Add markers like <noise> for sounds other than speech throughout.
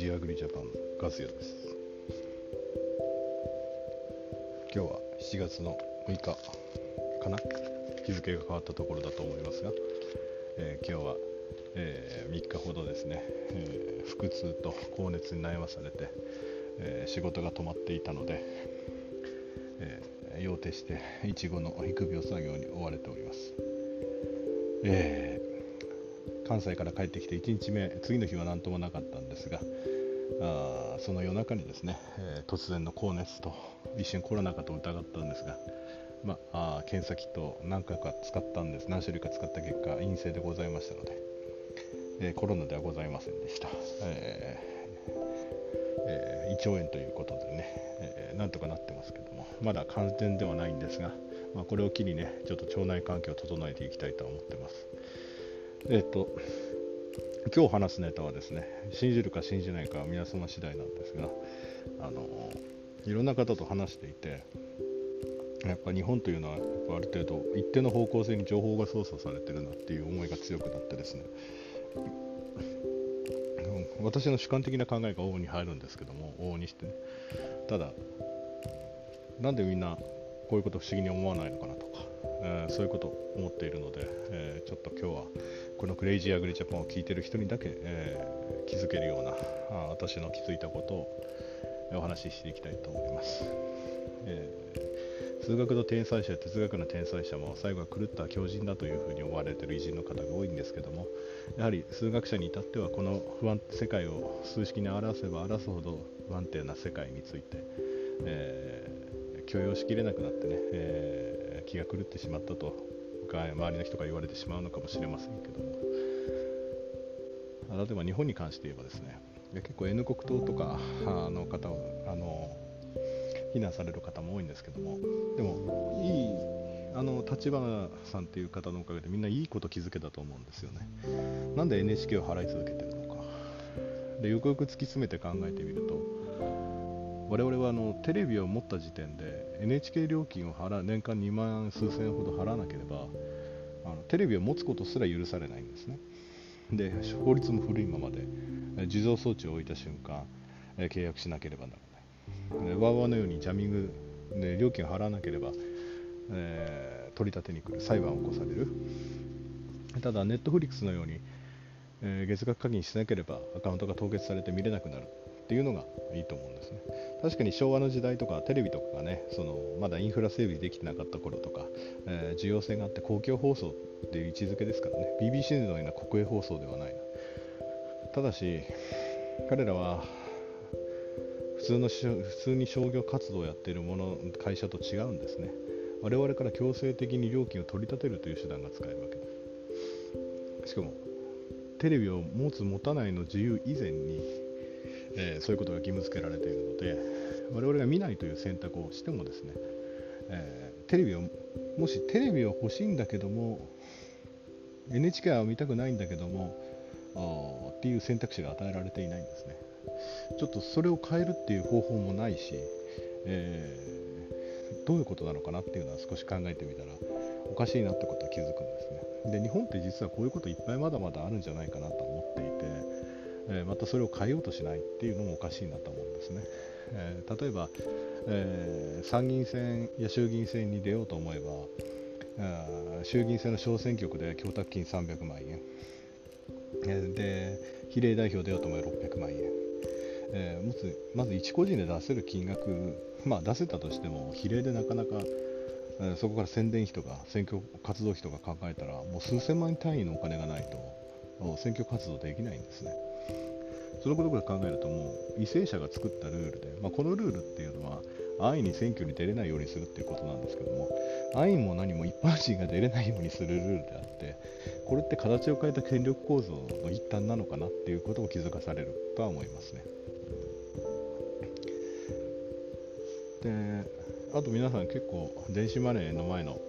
ジーアグリジャパンガズヤです。今日は7月の6日かな？日付が変わったところだと思いますが、えー、今日は、えー、3日ほどですね、えー、腹痛と高熱に悩まされて、え仕事が止まっていたので、え用手していちごの育苗作業に追われております、え関西から帰ってきて1日目次の日は何ともなかったんですがあその夜中にですね、えー、突然の高熱と一瞬コロナかと疑ったんですが、まあ、検査キットを何回か使ったんです。何種類か使った結果陰性でございましたので、えー、コロナではございませんでした、えーえー、胃腸炎ということでね、え、なんとかなってますけどもまだ完全ではないんですが、まあ、これを機にねちょっと腸内環境を整えていきたいと思ってます。えっ、と今日話すネタはですね信じるか信じないかは皆様次第なんですがあのいろんな方と話していてやっぱ日本というのはやっぱある程度一定の方向性に情報が操作されてるなっていう思いが強くなってですね私の主観的な考えが往々に入るんですけども往々にしてね。ただなんでみんなこういうこと不思議に思わないのかなとかえー、そういうことを思っているので、えー、ちょっと今日はこのクレイジーアグリジャパンを聞いてる人にだけ、えー、気づけるようなあ私の気づいたことをお話ししていきたいと思います。え数学の天才者や哲学の天才者も最後は狂った狂人だというふうに思われている偉人の方が多いんですけどもやはり数学者に至ってはこの不安世界を数式に表せば表すほど不安定な世界について、えー、許容しきれなくなってね、えー気が狂ってしまったと周りの人が言われてしまうのかもしれませんけども。例えば日本に関して言えばですね結構 N 国党とかの方をあの非難される方も多いんですけどもでもいいあの立花さんっていう方のおかげでみんないいこと気づけたと思うんですよね。なんで NHK を払い続けてるのか。でよくよく突き詰めて考えてみると我々はあのテレビを持った時点で NHK 料金を払う年間2万数千円ほど払わなければあのテレビを持つことすら許されないんですね。で法律も古いままで受動装置を置いた瞬間契約しなければならない。わーわーのようにジャミングで料金を払わなければ、えー、取り立てに来る裁判を起こされる。ただネットフリックスのように、えー、月額課金しなければアカウントが凍結されて見れなくなる。っていうのがいいと思うんですね。確かに昭和の時代とかテレビとかがね、そのまだインフラ整備できてなかった頃とか、えー、需要性があって公共放送っていう位置づけですからね、BBC のような国営放送ではない。ただし、彼らは普通の普通に商業活動をやっているもの会社と違うんですね。我々から強制的に料金を取り立てるという手段が使えるわけです。しかも、テレビを持つ持たないの自由以前にえー、そういうことが義務付けられているので我々が見ないという選択をしてもですね、えー、テレビをもしテレビを欲しいんだけども NHK は見たくないんだけどもっていう選択肢が与えられていないんですね。ちょっとそれを変えるっていう方法もないし、えー、どういうことなのかなっていうのは少し考えてみたらおかしいなってことは気づくんですね。で日本って実はこういうこといっぱいまだまだあるんじゃないかなとえまたそれを変えようとしないっていうのもおかしいなと思うんですね。え例えば、え、参議院選や衆議院選に出ようと思えば、衆議院選の小選挙区で供託金300万円、えで比例代表出ようと思えば600万円、えー、まずまず一個人で出せる金額、まあ、出せたとしても比例でなかなか、そこから宣伝費とか選挙活動費とか考えたらもう数千万単位のお金がないと選挙活動できないんですね。そのことから考えるともう為政者が作ったルールで、まあ、このルールっていうのは安易に選挙に出れないようにするっていうことなんですけども安易も何も一般人が出れないようにするルールであってこれって形を変えた権力構造の一端なのかなっていうことを気づかされるとは思いますね。であと皆さん結構電子マネーの前の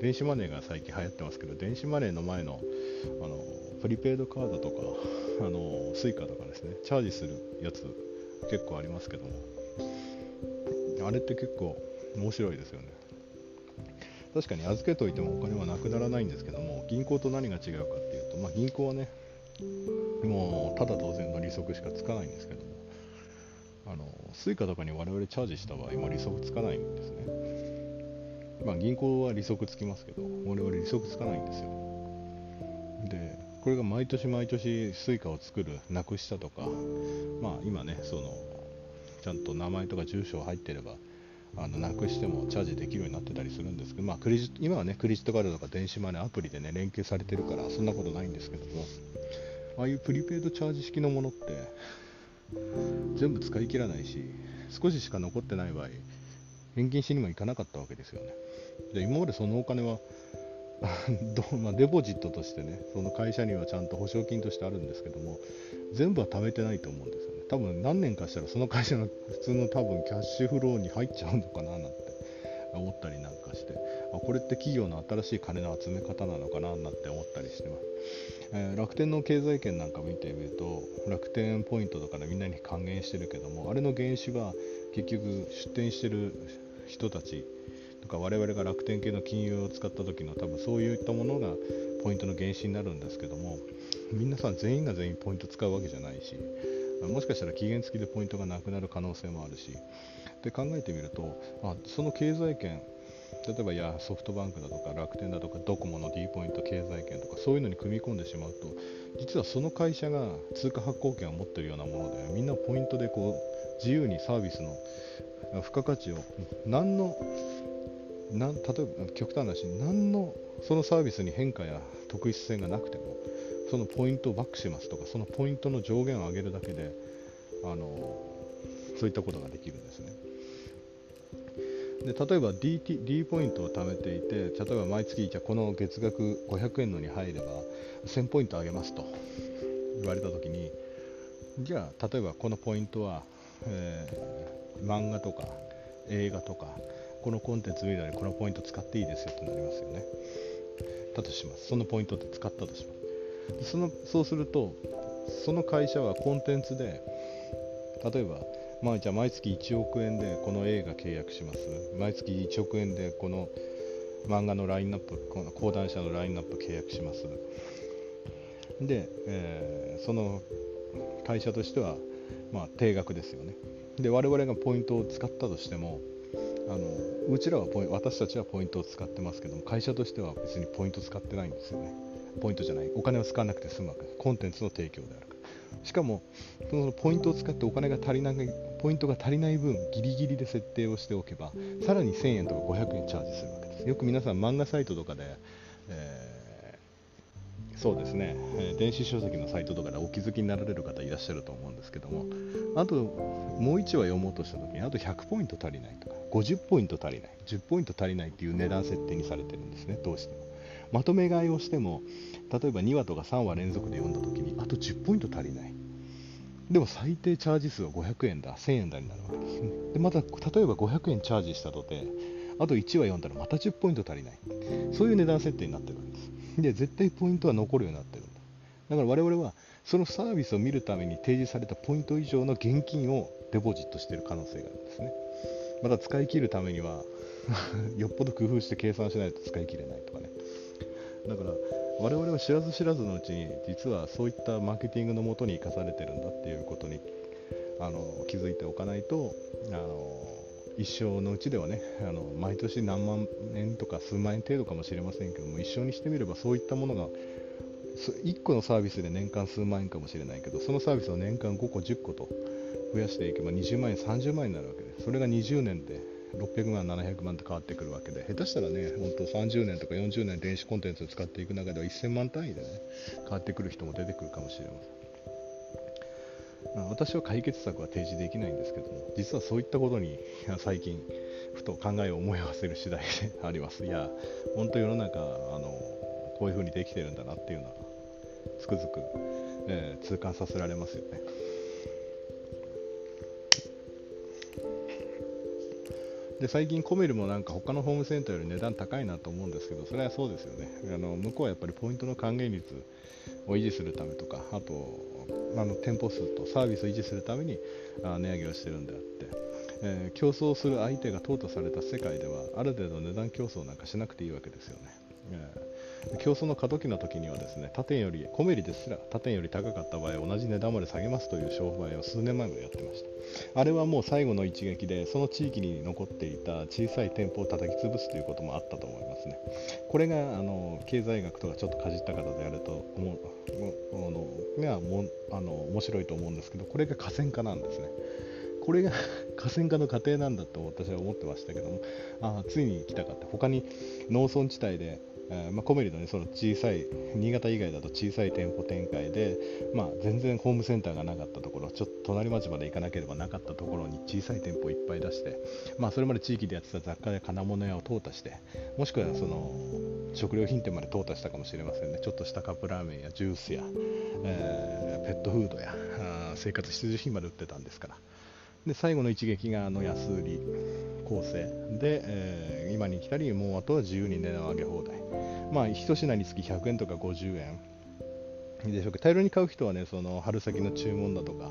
電子マネーが最近流行ってますけど電子マネーの前のあのプリペイドカードとかあのスイカとかですねチャージするやつ結構ありますけども。あれって結構面白いですよね。確かに預けといてもお金はなくならないんですけども銀行と何が違うかっていうと、まあ、銀行はねもうただ当然の利息しかつかないんですけどもあの Suica とかに我々チャージした場合も利息つかないんですね。まあ銀行は利息つきますけど我々利息つかないんですよ。これが毎年毎年 Suica を作るなくしたとかまあ今ねそのちゃんと名前とか住所入ってればあのなくしてもチャージできるようになってたりするんですけど、まあ、クレジ今はねクレジットカードとか電子マネーアプリでね連携されてるからそんなことないんですけどもああいうプリペイドチャージ式のものって全部使い切らないし少ししか残ってない場合返金しにも行かなかったわけですよね。で今までそのお金は <laughs> まあ、デポジットとしてねその会社にはちゃんと保証金としてあるんですけども全部は貯めてないと思うんですよね。多分何年かしたらその会社の普通の多分キャッシュフローに入っちゃうのかななんて思ったりなんかしてあこれって企業の新しい金の集め方なのかななんて思ったりしてます、えー、楽天の経済圏なんか見てみると楽天ポイントとかでみんなに還元してるけどもあれの原資は結局出店してる人たちか我々が楽天系の金融を使った時の多分そういったものがポイントの原資になるんですけども皆さん全員が全員ポイント使うわけじゃないしもしかしたら期限付きでポイントがなくなる可能性もあるしで考えてみるとあその経済圏例えばやソフトバンクだとか楽天だとかドコモの D ポイント経済圏とかそういうのに組み込んでしまうと実はその会社が通貨発行権を持ってるようなものでみんなポイントでこう自由にサービスの付加価値を何のなん例えば極端な話何のそのサービスに変化や特異性がなくてもそのポイントをバックしますとかそのポイントの上限を上げるだけであのそういったことができるんですね。で例えば D, D ポイントを貯めていて例えば毎月じゃこの月額500円のに入れば1000ポイントあげますと言われた時にじゃあ例えばこのポイントは、えー、漫画とか映画とかこのコンテンツ見るのにこのポイント使っていいですよってなりますよね。だとします。そのポイントって使ったとします。そのそうするとその会社はコンテンツで例えば、まあ、じゃあ毎月1億円でこの映画契約します。毎月1億円でこの漫画のラインナップこの講談社のラインナップ契約します。で、えー、その会社としては、まあ、定額ですよね。で我々がポイントを使ったとしてもあのうちらはポイ私たちはポイントを使ってますけども会社としては別にポイント使ってないんですよね。ポイントじゃない。お金を使わなくて済むわけ。ですコンテンツの提供であるかしかもそのポイントを使ってお金が足りないポイントが足りない分ギリギリで設定をしておけばさらに1000円とか500円チャージするわけです。よく皆さん漫画サイトとかで、そうですね、え、電子書籍のサイトとかでお気づきになられる方いらっしゃると思うんですけどもあともう1話読もうとした時にあと100ポイント足りないとか50ポイント足りない10ポイント足りないっていう値段設定にされてるんですねどうしても。まとめ買いをしても例えば2話とか3話連続で読んだ時にあと10ポイント足りない。でも最低チャージ数は500円だ1000円だになるわけですね。でまた例えば500円チャージしたとてあと1話読んだらまた10ポイント足りない。そういう値段設定になってるわけです。で絶対ポイントは残るようになってるんだ。だから我々はそのサービスを見るために提示されたポイント以上の現金をデポジットしてる可能性があるんですね。また使い切るためには <laughs> よっぽど工夫して計算しないと使い切れないとかね。だから我々は知らず知らずのうちに実はそういったマーケティングのもとに生かされてるんだっていうことにあの気づいておかないとあの一生のうちではねあの毎年何万円とか数万円程度かもしれませんけども一生にしてみればそういったものが1個のサービスで年間数万円かもしれないけどそのサービスを年間5個10個と増やしていけば20万円30万円になるわけでそれが20年で600万、700万と変わってくるわけで、下手したらね、本当30年とか40年電子コンテンツを使っていく中では1000万単位でね、変わってくる人も出てくるかもしれません。私は解決策は提示できないんですけども、実はそういったことに最近、ふと考えを思い合わせる次第であります。いや、本当世の中、あのこういうふうにできてるんだなっていうのは、つくづく、えー、痛感させられますよね。で最近コメルもなんか他のホームセンターより値段高いなと思うんですけど、それはそうですよね。あの向こうはやっぱりポイントの還元率を維持するためとか、あと、あの店舗数とサービスを維持するためにあ値上げをしてるんであって、えー、競争する相手が淘汰された世界では、ある程度値段競争なんかしなくていいわけですよね。えー競争の過渡期の時にはですね他店よりコメリですら他店より高かった場合同じ値段まで下げますという商売を数年前までやってました。あれはもう最後の一撃でその地域に残っていた小さい店舗を叩き潰すということもあったと思いますね。これがあの経済学とかちょっとかじった方であると思うのがもあの面白いと思うんですけどこれが河川化なんですね。これが <laughs> 河川化の過程なんだと私は思ってましたけどもあついに来たかって。他に農村地帯でまあ、コメリの、ね、その小さい新潟以外だと小さい店舗展開で、まあ、全然ホームセンターがなかったところちょっと隣町まで行かなければなかったところに小さい店舗をいっぱい出して、まあ、それまで地域でやってた雑貨や金物屋を淘汰してもしくはその食料品店まで淘汰したかもしれませんねちょっとしたカップラーメンやジュースや、えー、ペットフードや生活必需品まで売ってたんですから。で最後の一撃があの安売り構成。で、えー、今に来たりもうあとは自由に値段を上げ放題。まあ一品につき100円とか50円。でしょうか大量に買う人はねその春先の注文だとか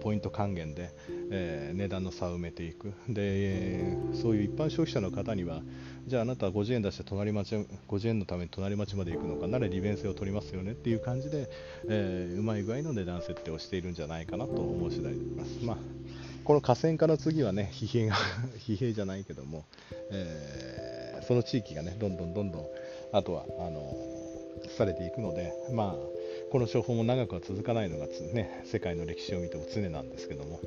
ポイント還元で、えー、値段の差を埋めていくで、そういう一般消費者の方にはじゃああなたは50円出して隣町50円のために隣町まで行くのかなら利便性を取りますよねっていう感じで、えー、うまい具合の値段設定をしているんじゃないかなと思う次第であります。まあこの河川化の次はね、疲弊が <laughs> 疲弊じゃないけども、えー、その地域がね、どんどんどんどん、あとは、あのされていくので、まあ、この処方も長くは続かないのが、ね、世界の歴史を見ても常なんですけども、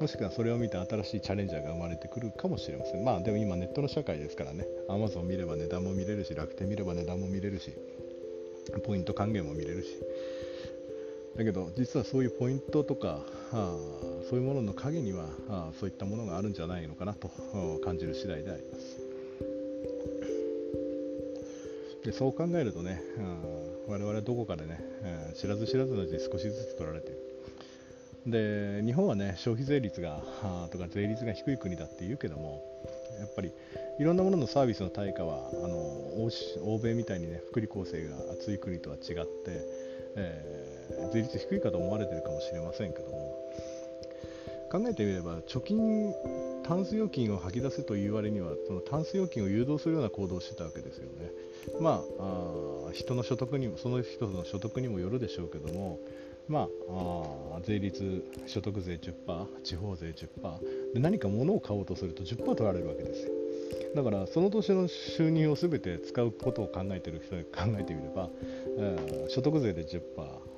もしくはそれを見て新しいチャレンジャーが生まれてくるかもしれません。まあでも今ネットの社会ですからね、Amazon 見れば値段も見れるし、楽天見れば値段も見れるし、ポイント還元も見れるし、だけど実はそういうポイントとかあそういうものの陰にはあそういったものがあるんじゃないのかなと感じる次第であります。でそう考えるとね、我々はどこかでね、えー、知らず知らずのうちに少しずつ取られている。で日本はね消費税率がとか税率が低い国だって言うけどもやっぱりいろんなもののサービスの対価はあの欧米みたいにね福利厚生が厚い国とは違って、えー税率低いかと思われてるかもしれませんけども考えてみれば貯金タンス預金を吐き出せという割にはそのタンス預金を誘導するような行動をしてたわけですよね。まあ人の所得にもその人の所得にもよるでしょうけどもまあ、あ税率、所得税10%、地方税10%で何か物を買おうとすると10%取られるわけですよ。だからその年の収入を全て使うことを考えている人に考えてみれば、えー、所得税で10%、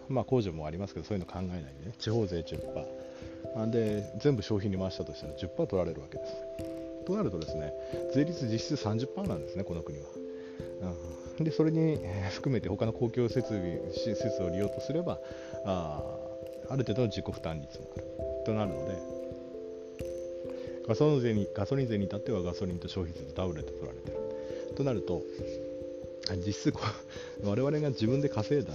まあ、控除もありますけどそういうの考えないでね地方税10%で全部消費に回したとしたら10%取られるわけです。となるとですね税率実質30%なんですねこの国は、うん、でそれに含めて他の公共設備施設を利用とすればあある程度の自己負担率もある。となるのでガソリン税にガソリン税に至ってはガソリンと消費税とダブルで取られてる。となると実質我々が自分で稼いだ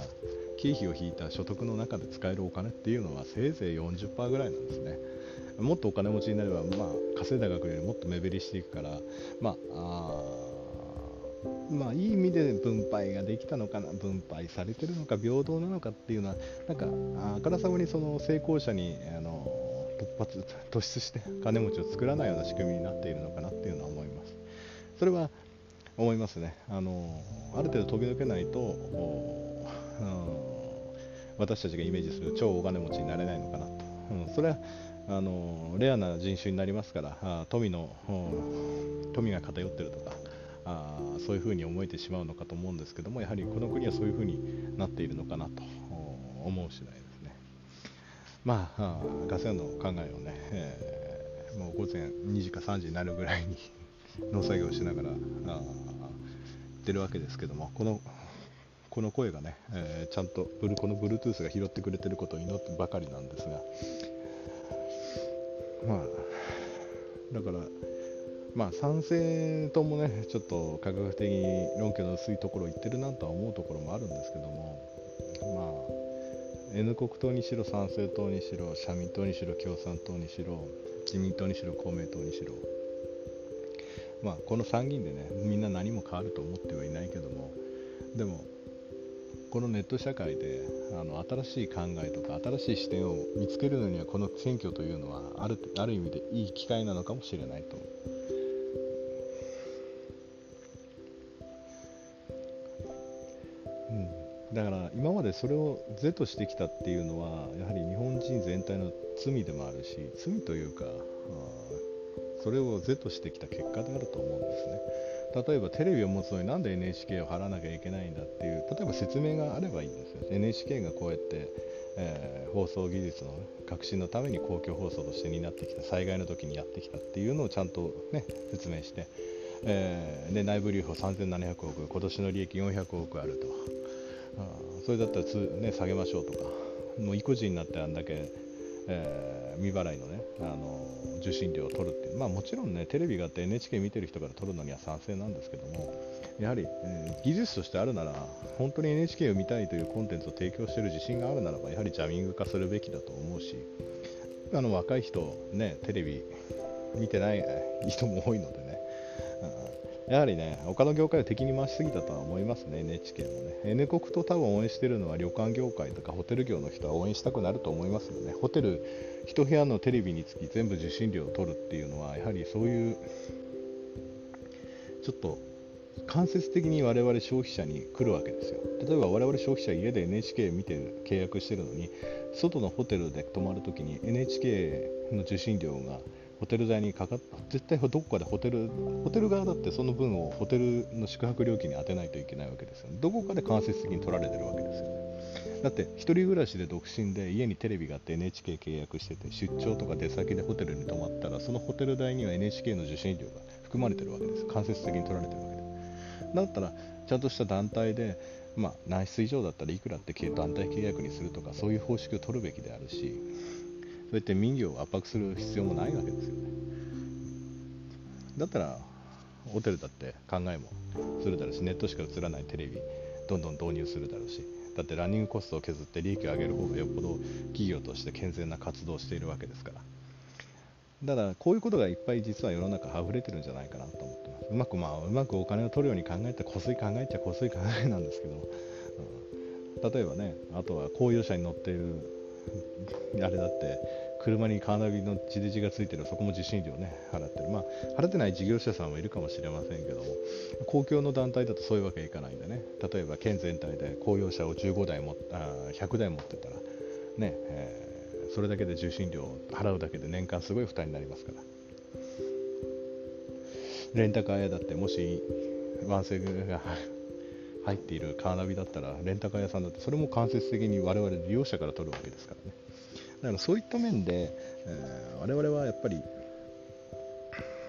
経費を引いた所得の中で使えるお金っていうのはせいぜい40%ぐらいなんですね。もっとお金持ちになれば、まあ、稼いだ額よりもっと目減りしていくから、まあ、あまあ、いい意味で分配ができたのかな、分配されてるのか、平等なのかっていうのは、なんか、あからさまにその成功者にあの突発、<laughs> 突出して金持ちを作らないような仕組みになっているのかなっていうのは思います。それは思いますね。あのある程度飛び抜けないと、うん私たちがイメージする超大金持ちになれないのかなと、うん、それはあのレアな人種になりますからあ富の富が偏ってるとかあそういうふうに思えてしまうのかと思うんですけどもやはりこの国はそういうふうになっているのかなと思う次第ですね。まあガセの考えをね、えー、もう午前2時か3時になるぐらいに <laughs> 農作業しながらあ出るわけですけどもこのこの声がね、えー、ちゃんとブルこの Bluetooth が拾ってくれてることを祈ってばかりなんですが、まあ、だから、まあ、賛成ともね、ちょっと科学的に論拠の薄いところを言ってるなとは思うところもあるんですけども、まあ、N 国党にしろ、参政党にしろ、社民党にしろ、共産党にしろ、自民党にしろ、公明党にしろ、まあ、この参議院でね、みんな何も変わると思ってはいないけども、でも、このネット社会であの新しい考えとか新しい視点を見つけるのにはこの選挙というのはあるある意味でいい機会なのかもしれないとうん、だから今までそれを是としてきたっていうのはやはり日本人全体の罪でもあるし罪というか、それを是としてきた結果であると思うんですね。例えばテレビを持つのになんで NHK を払わなきゃいけないんだっていう例えば説明があればいいんですよ。NHK がこうやって、えー、放送技術の革新のために公共放送として担ってきた災害の時にやってきたっていうのをちゃんと、ね、説明して、えー、で内部留保3700億今年の利益400億あると。あそれだったらつ、ね、下げましょうとか。もう意固地になってあんだけ、えー、未払いのね、あの受信料を取るっていう、まあ、もちろんねテレビがあって NHK 見てる人から取るのには賛成なんですけどもやはり、えー、技術としてあるなら本当に NHK を見たいというコンテンツを提供している自信があるならばやはりジャミング化するべきだと思うしあの若い人、ね、テレビ見てない人も多いのでね、やはりね、他の業界を敵に回しすぎたとは思いますね、NHK もね。N 国と多分応援してるのは旅館業界とかホテル業の人は応援したくなると思いますよね。ホテル、1部屋のテレビにつき全部受信料を取るっていうのは、やはりそういう、ちょっと間接的に我々消費者に来るわけですよ。例えば我々消費者家で NHK 見て契約してるのに外のホテルで泊まるときに NHK の受信料がホテル代にかかっ絶対どこかでホテルホテル側だってその分をホテルの宿泊料金に充てないといけないわけですよね。どこかで間接的に取られてるわけですよね。だって1人暮らしで独身で家にテレビがあって NHK 契約してて出張とか出先でホテルに泊まったらそのホテル代には NHK の受信料が含まれてるわけです。間接的に取られてるわけで。だったらちゃんとした団体でまあ、何室以上だったらいくらって団体契約にするとかそういう方式を取るべきであるしそうやって民業を圧迫する必要もないわけですよね。だったらホテルだって考えもするだろうしネットしか映らないテレビどんどん導入するだろうし。だってランニングコストを削って利益を上げる方がよっぽど企業として健全な活動をしているわけですから。ただこういうことがいっぱい実は世の中溢れてるんじゃないかなと思ってます。うまくまあうまくお金を取るように考えたらこすい考えちゃこすい考えなんですけど、うん、例えばねあとは公用車に乗っているあれだって車にカーナビの地デジがついてるそこも受信料ね払ってる。まあ払ってない事業者さんもいるかもしれませんけども公共の団体だとそういうわけいかないんでね。例えば県全体で公用車を15台もあ100台持ってたらね、えー、それだけで受信料を払うだけで年間すごい負担になりますから。レンタカー屋だってもしワンセグが入っているカーナビだったらレンタカー屋さんだってそれも間接的に我々利用者から取るわけですからね。だからそういった面で、えー、我々はやっぱり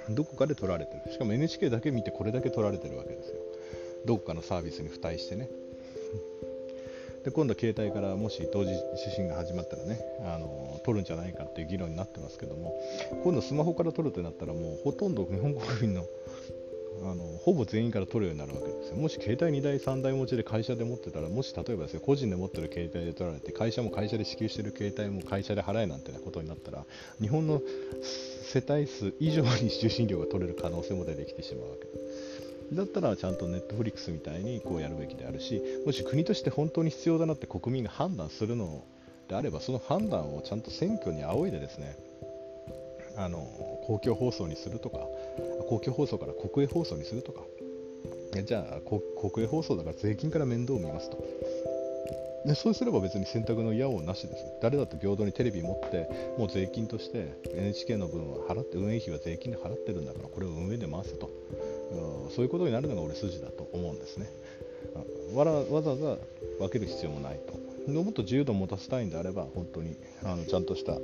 どこかで取られてる。しかも NHK だけ見てこれだけ取られてるわけですよ。どこかのサービスに付帯してね。で今度携帯からもし同時受信が始まったらねあの取るんじゃないかっていう議論になってますけども今度スマホから取るってなったらもうほとんど日本国民のあのほぼ全員から取るようになるわけですよ。もし携帯2台、3台持ちで会社で持ってたら、もし例えばですね、個人で持ってる携帯で取られて、会社も会社で支給してる携帯も会社で払えなんてなことになったら、日本の世帯数以上に受信料が取れる可能性も出てきてしまうわけです。だったらちゃんとネットフリックスみたいにこうやるべきであるし、もし国として本当に必要だなって国民が判断するのであれば、その判断をちゃんと選挙に仰いでですね、あの公共放送にするとか公共放送から国営放送にするとか。じゃあ国営放送だから税金から面倒を見ますと。でそうすれば別に選択の嫌をなしです。誰だって平等にテレビ持ってもう税金として NHK の分は払って運営費は税金で払ってるんだからこれを運営で回すと。そういうことになるのが俺筋だと思うんですね。わわざわざ分ける必要もないと。もっと自由度を持たせたいんであれば本当にあのちゃんとしたあ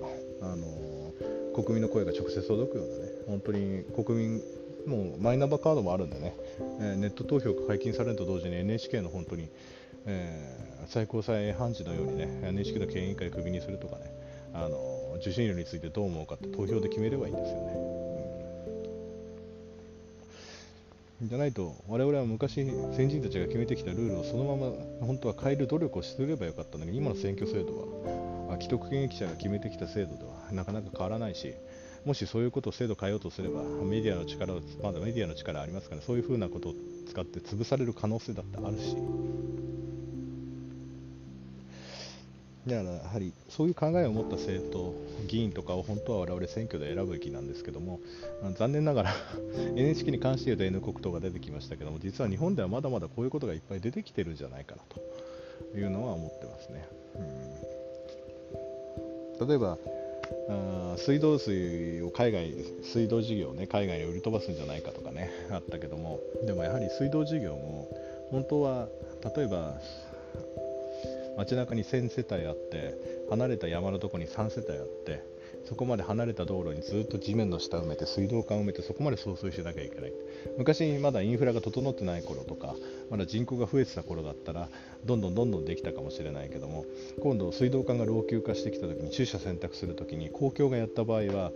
の国民の声が直接届くようなね、本当に国民、もうマイナンバーカードもあるんでね、えー、ネット投票が解禁されると同時に NHK の本当に、えー、最高裁判事のようにね、NHK の経営委員会をクビにするとかね、あの受信料についてどう思うかって投票で決めればいいんですよね。じゃないと我々は昔先人たちが決めてきたルールをそのまま本当は変える努力をすればよかったんだけど今の選挙制度は既得権益者が決めてきた制度ではなかなか変わらないしもしそういうことを制度変えようとすればメディアの力をまだメディアの力ありますからそういうふうなことを使って潰される可能性だってあるしだからやはりそういう考えを持った政党、議員とかを本当は我々選挙で選ぶべきなんですけども、残念ながら <laughs> NHK に関して言うと N 国党が出てきましたけども、実は日本ではまだまだこういうことがいっぱい出てきてるんじゃないかなと。いうのは思ってますね。うん、例えばあ水道水を海外水道事業をね海外に売り飛ばすんじゃないかとかね <laughs> あったけども。でもやはり水道事業も本当は例えば街中に1000世帯あって離れた山のとこに3世帯あってそこまで離れた道路にずっと地面の下埋めて水道管埋めてそこまで送水しなきゃいけない。昔まだインフラが整ってない頃とかまだ人口が増えてた頃だったらどんどんどんどんできたかもしれないけども今度水道管が老朽化してきた時に駐車選択する時に公共がやった場合は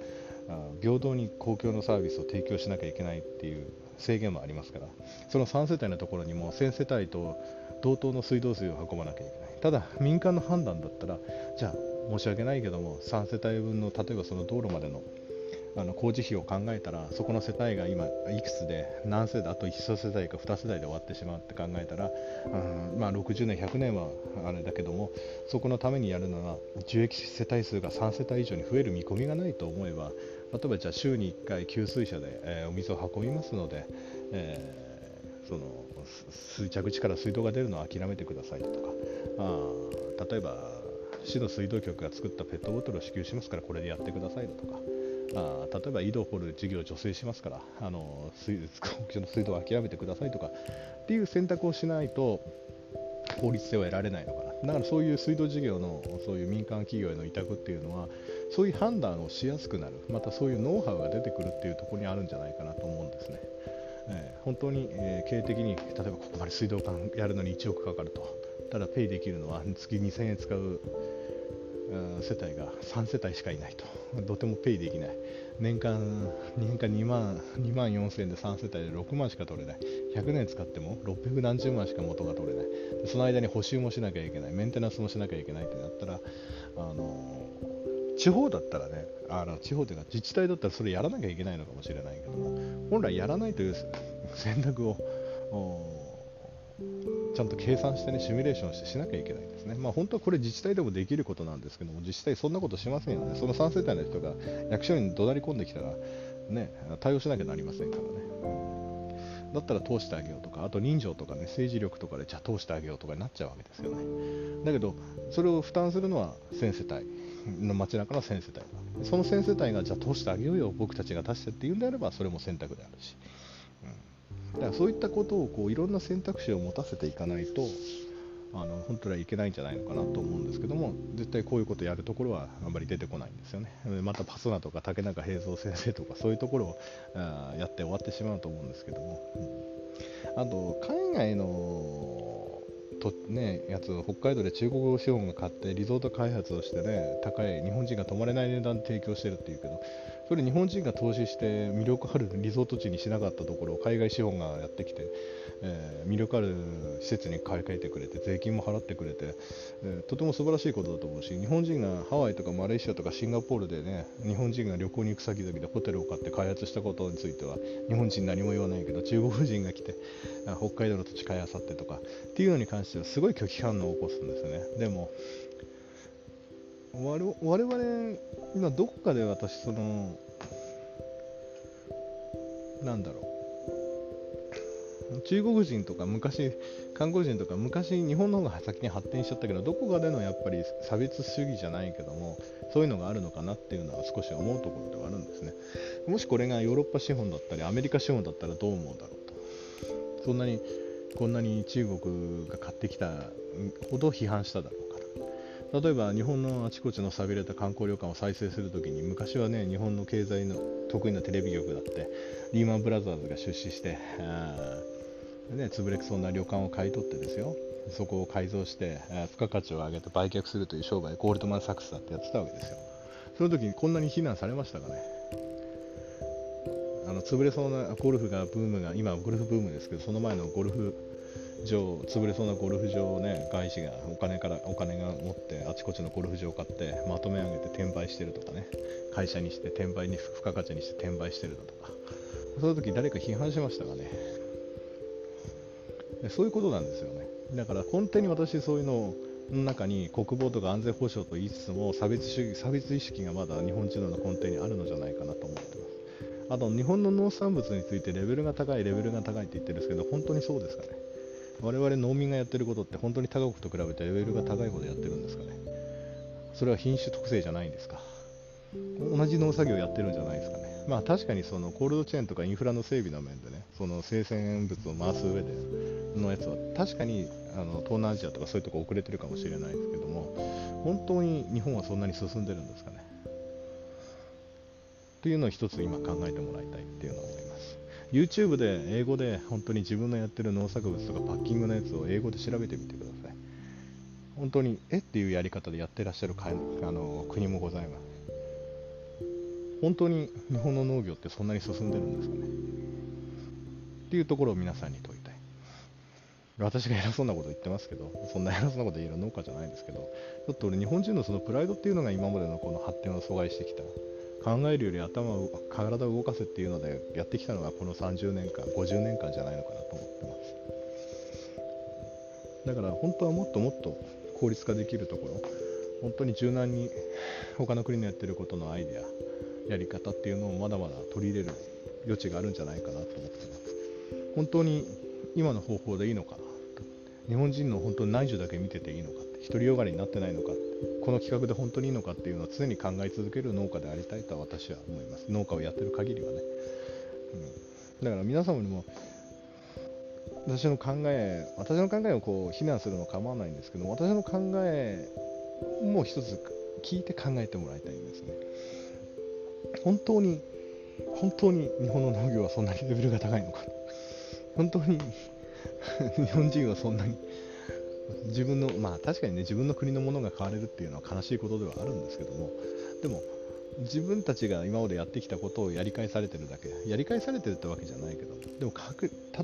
平等に公共のサービスを提供しなきゃいけないっていう制限もありますからその3世帯のところにも1000世帯と同等の水道水を運ばなきゃいけない。ただ民間の判断だったらじゃあ申し訳ないけども3世帯分の例えばその道路までのあの工事費を考えたらそこの世帯が今いくつで何世帯あと1世帯か2世帯で終わってしまうって考えたら、うんまあ、60年100年はあれだけどもそこのためにやるのは受益世帯数が3世帯以上に増える見込みがないと思えば例えばじゃあ週に1回給水車で、えー、お水を運びますので、えー、その水着地から水道が出るのを諦めてくださいとかあ例えば市の水道局が作ったペットボトルを支給しますからこれでやってくださいだとか。あ例えば井戸を掘る事業を助成しますからあの水 <laughs> の水道を諦めてくださいとかっていう選択をしないと効率性を得られないのかな。だからそういう水道事業のそういう民間企業への委託っていうのはそういう判断をしやすくなる。またそういうノウハウが出てくるっていうところにあるんじゃないかなと思うんですね。えー、本当に、え、経営的に例えばここまで水道管やるのに1億かかると。ただペイできるのは月2000円使う世帯が3世帯しかいないと、とてもペイできない、年間年間2万 ,2 万4000円で3世帯で6万しか取れない、100年使っても600何十万しか元が取れない、その間に補修もしなきゃいけない、メンテナンスもしなきゃいけないってなったら、あの地方だったらね、あの地方というか自治体だったらそれやらなきゃいけないのかもしれないけども、本来やらないという選択をちゃんと計算してね、シミュレーションしてしなきゃいけないんですね。まあ、本当はこれ自治体でもできることなんですけども、自治体そんなことしませんよね。その3世帯の人が役所に怒鳴り込んできたら、ね、対応しなきゃなりませんからね。だったら通してあげようとか、あと人情とかね、政治力とかでじゃあ通してあげようとかになっちゃうわけですよね。だけど、それを負担するのは先世帯の街中の1000世帯その1000世帯がじゃあ通してあげようよ、僕たちが出してっていうんであれば、それも選択であるし。だからそういったことをこういろんな選択肢を持たせていかないとあの本当はいけないんじゃないのかなと思うんですけども絶対こういうことやるところはあんまり出てこないんですよね。またパスナとか竹中平蔵先生とかそういうところをあやって終わってしまうと思うんですけども、うん、あと海外のと、ね、やつ北海道で中国資本が買ってリゾート開発をしてね高い日本人が泊まれない値段提供してるっていうけどそれ日本人が投資して魅力あるリゾート地にしなかったところを海外資本がやってきて、えー、魅力ある施設に買い替えてくれて税金も払ってくれて、えー、とても素晴らしいことだと思うし日本人がハワイとかマレーシアとかシンガポールでね日本人が旅行に行く先々でホテルを買って開発したことについては日本人何も言わないけど中国人が来て北海道の土地買いあさってとかっていうのに関してはすごい拒否反応を起こすんですよね。でも我々今どこかで私そのなんだろう。中国人とか昔韓国人とか昔日本の方が先に発展しちゃったけどどこかでのやっぱり差別主義じゃないけどもそういうのがあるのかなっていうのは少し思うところではあるんですね。もしこれがヨーロッパ資本だったりアメリカ資本だったらどう思うだろうと。そんなにこんなに中国が買ってきたほど批判しただろう。例えば日本のあちこちの寂れた観光旅館を再生するときに昔はね日本の経済の得意なテレビ局だってリーマンブラザーズが出資してね、潰れそうな旅館を買い取ってですよ。そこを改造して付加価値を上げて売却するという商売ゴールドマン・サックスだってやってたわけですよ。その時にこんなに非難されましたかね。あの潰れそうなゴルフがブームが今ゴルフブームですけどその前のゴルフ場潰れそうなゴルフ場をね外資がお金からお金が持ってあちこちのゴルフ場を買ってまとめ上げて転売してるとかね会社にして転売に付加価値にして転売してるだとか。その時誰か批判しましたがね。そういうことなんですよね。だから根底に私そういうのの中に国防とか安全保障と言いつつも差別主義差別意識がまだ日本人の根底にあるのじゃないかなと思ってます。あと日本の農産物についてレベルが高いレベルが高いって言ってるんですけど本当にそうですかね。我々農民がやってることって本当に他国と比べてレベルが高いことやってるんですかね。それは品種特性じゃないんですか。同じ農作業やってるんじゃないですかね。まあ確かにそのコールドチェーンとかインフラの整備の面でねその生鮮物を回す上でのやつは確かにあの東南アジアとかそういうとこ遅れてるかもしれないですけども本当に日本はそんなに進んでるんですかね。というのを一つ今考えてもらいたいっていうのを思います YouTube で英語で本当に自分のやってる農作物とかパッキングのやつを英語で調べてみてください。本当にえっていうやり方でやってらっしゃるかあの国もございます。本当に日本の農業ってそんなに進んでるんですかね。っていうところを皆さんに問いたい。私が偉そうなこと言ってますけどそんな偉そうなこと言える農家じゃないですけどちょっと俺日本人のそのプライドっていうのが今までのこの発展を阻害してきた。考えるより頭を体を動かせっていうのでやってきたのがこの30年間50年間じゃないのかなと思ってます。だから本当はもっともっと効率化できるところ本当に柔軟に他の国のやってることのアイデアやり方っていうのをまだまだ取り入れる余地があるんじゃないかなと思ってます。本当に今の方法でいいのかな日本人の本当に内需だけ見てていいのかって独りよがりになってないのかこの企画で本当にいいのかっていうのを常に考え続ける農家でありたいとは私は思います。農家をやってる限りはね、うん、だから皆様にも私の考え私の考えをこう非難するの構わないんですけど私の考えも一つ聞いて考えてもらいたいんですね。本当に本当に日本の農業はそんなにレベルが高いのか。本当に日本人はそんなに自分のまあ確かにね自分の国のものが買われるっていうのは悲しいことではあるんですけどもでも自分たちが今までやってきたことをやり返されてるだけやり返されてるってわけじゃないけどでも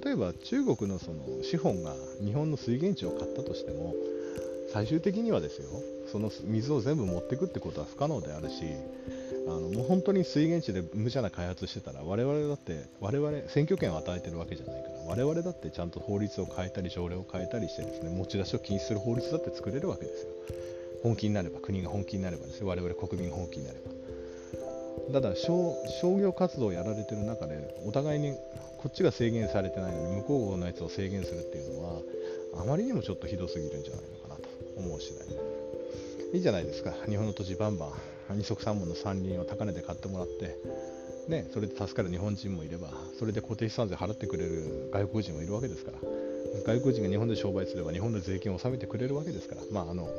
例えば中国のその資本が日本の水源地を買ったとしても最終的にはですよその水を全部持っていくってことは不可能であるしあのもう本当に水源地で無茶な開発してたら我々だって我々選挙権を与えてるわけじゃないから我々だってちゃんと法律を変えたり条例を変えたりしてですね持ち出しを禁止する法律だって作れるわけですよ。本気になれば国が本気になればですね我々国民本気になれば。ただ商業活動をやられてる中でお互いにこっちが制限されてないのに向こうのやつを制限するっていうのはあまりにもちょっとひどすぎるんじゃないのかなと思う次第いいじゃないですか。日本の土地バンバン二足三門の山林を高値で買ってもらって、ね、それで助かる日本人もいれば、それで固定資産税払ってくれる外国人もいるわけですから、外国人が日本で商売すれば日本で税金を納めてくれるわけですから、まあ、あの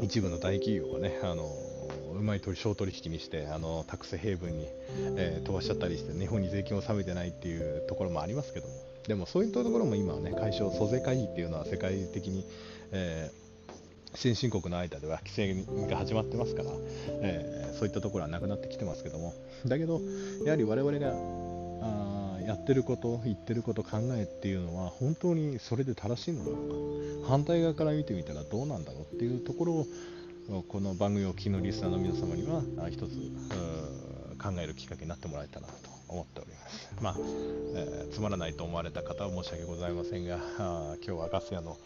一部の大企業はね、あのうまい取商取引にしてあのタクスヘイブンに、えー、飛ばしちゃったりして日本に税金を納めてないっていうところもありますけども。でもそういったところも今はね解消租税会議っていうのは世界的に、えー先進国の間では規制が始まってますから、えー、そういったところはなくなってきてますけどもだけどやはり我々があやってること言ってること考えっていうのは本当にそれで正しいのだろうか反対側から見てみたらどうなんだろうっていうところをこの番組を聞きのリスナーの皆様には一つ考えるきっかけになってもらえたらなと思っております。まあ、えー、つまらないと思われた方は申し訳ございませんが、今日はガス屋の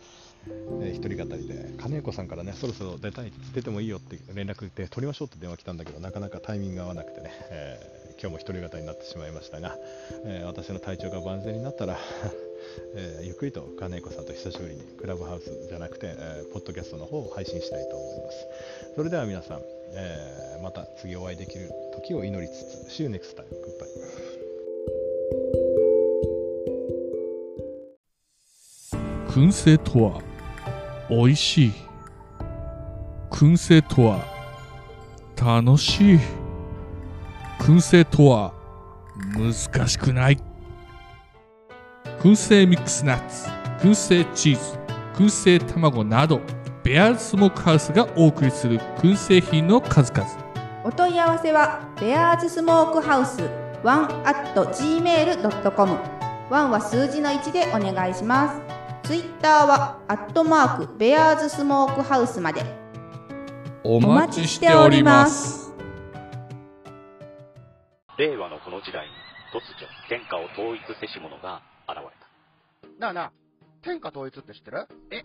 えー、一人語りで、金子さんからね、そろそろ出たい、出てもいいよって連絡で、取りましょうって電話来たんだけど、なかなかタイミングが合わなくてね、えー、今日も一人語りになってしまいましたが、えー、私の体調が万全になったら <laughs> えー、ゆっくりと金子さんと久しぶりにクラブハウスじゃなくて、えー、ポッドキャストの方を配信したいと思います。それでは皆さん、えー、また次お会いできる時を祈りつつ、See you next time. Goodbye. 燻製とは美味しい。燻製とは楽しい。燻製とは難しくない。燻製ミックスナッツ、燻製チーズ、燻製卵など、ベアーズスモークハウスがお送りする燻製品の数々。お問い合わせは、ベアーズスモークハウス1 at gmail.com。1は数字の1でお願いします。ツイッターは、アットマーク、ベアーズスモークハウスまで。お待ちしております。令和のこの時代に、突如、天下を統一せし者が現れた。なあなあ、天下統一って知ってる？え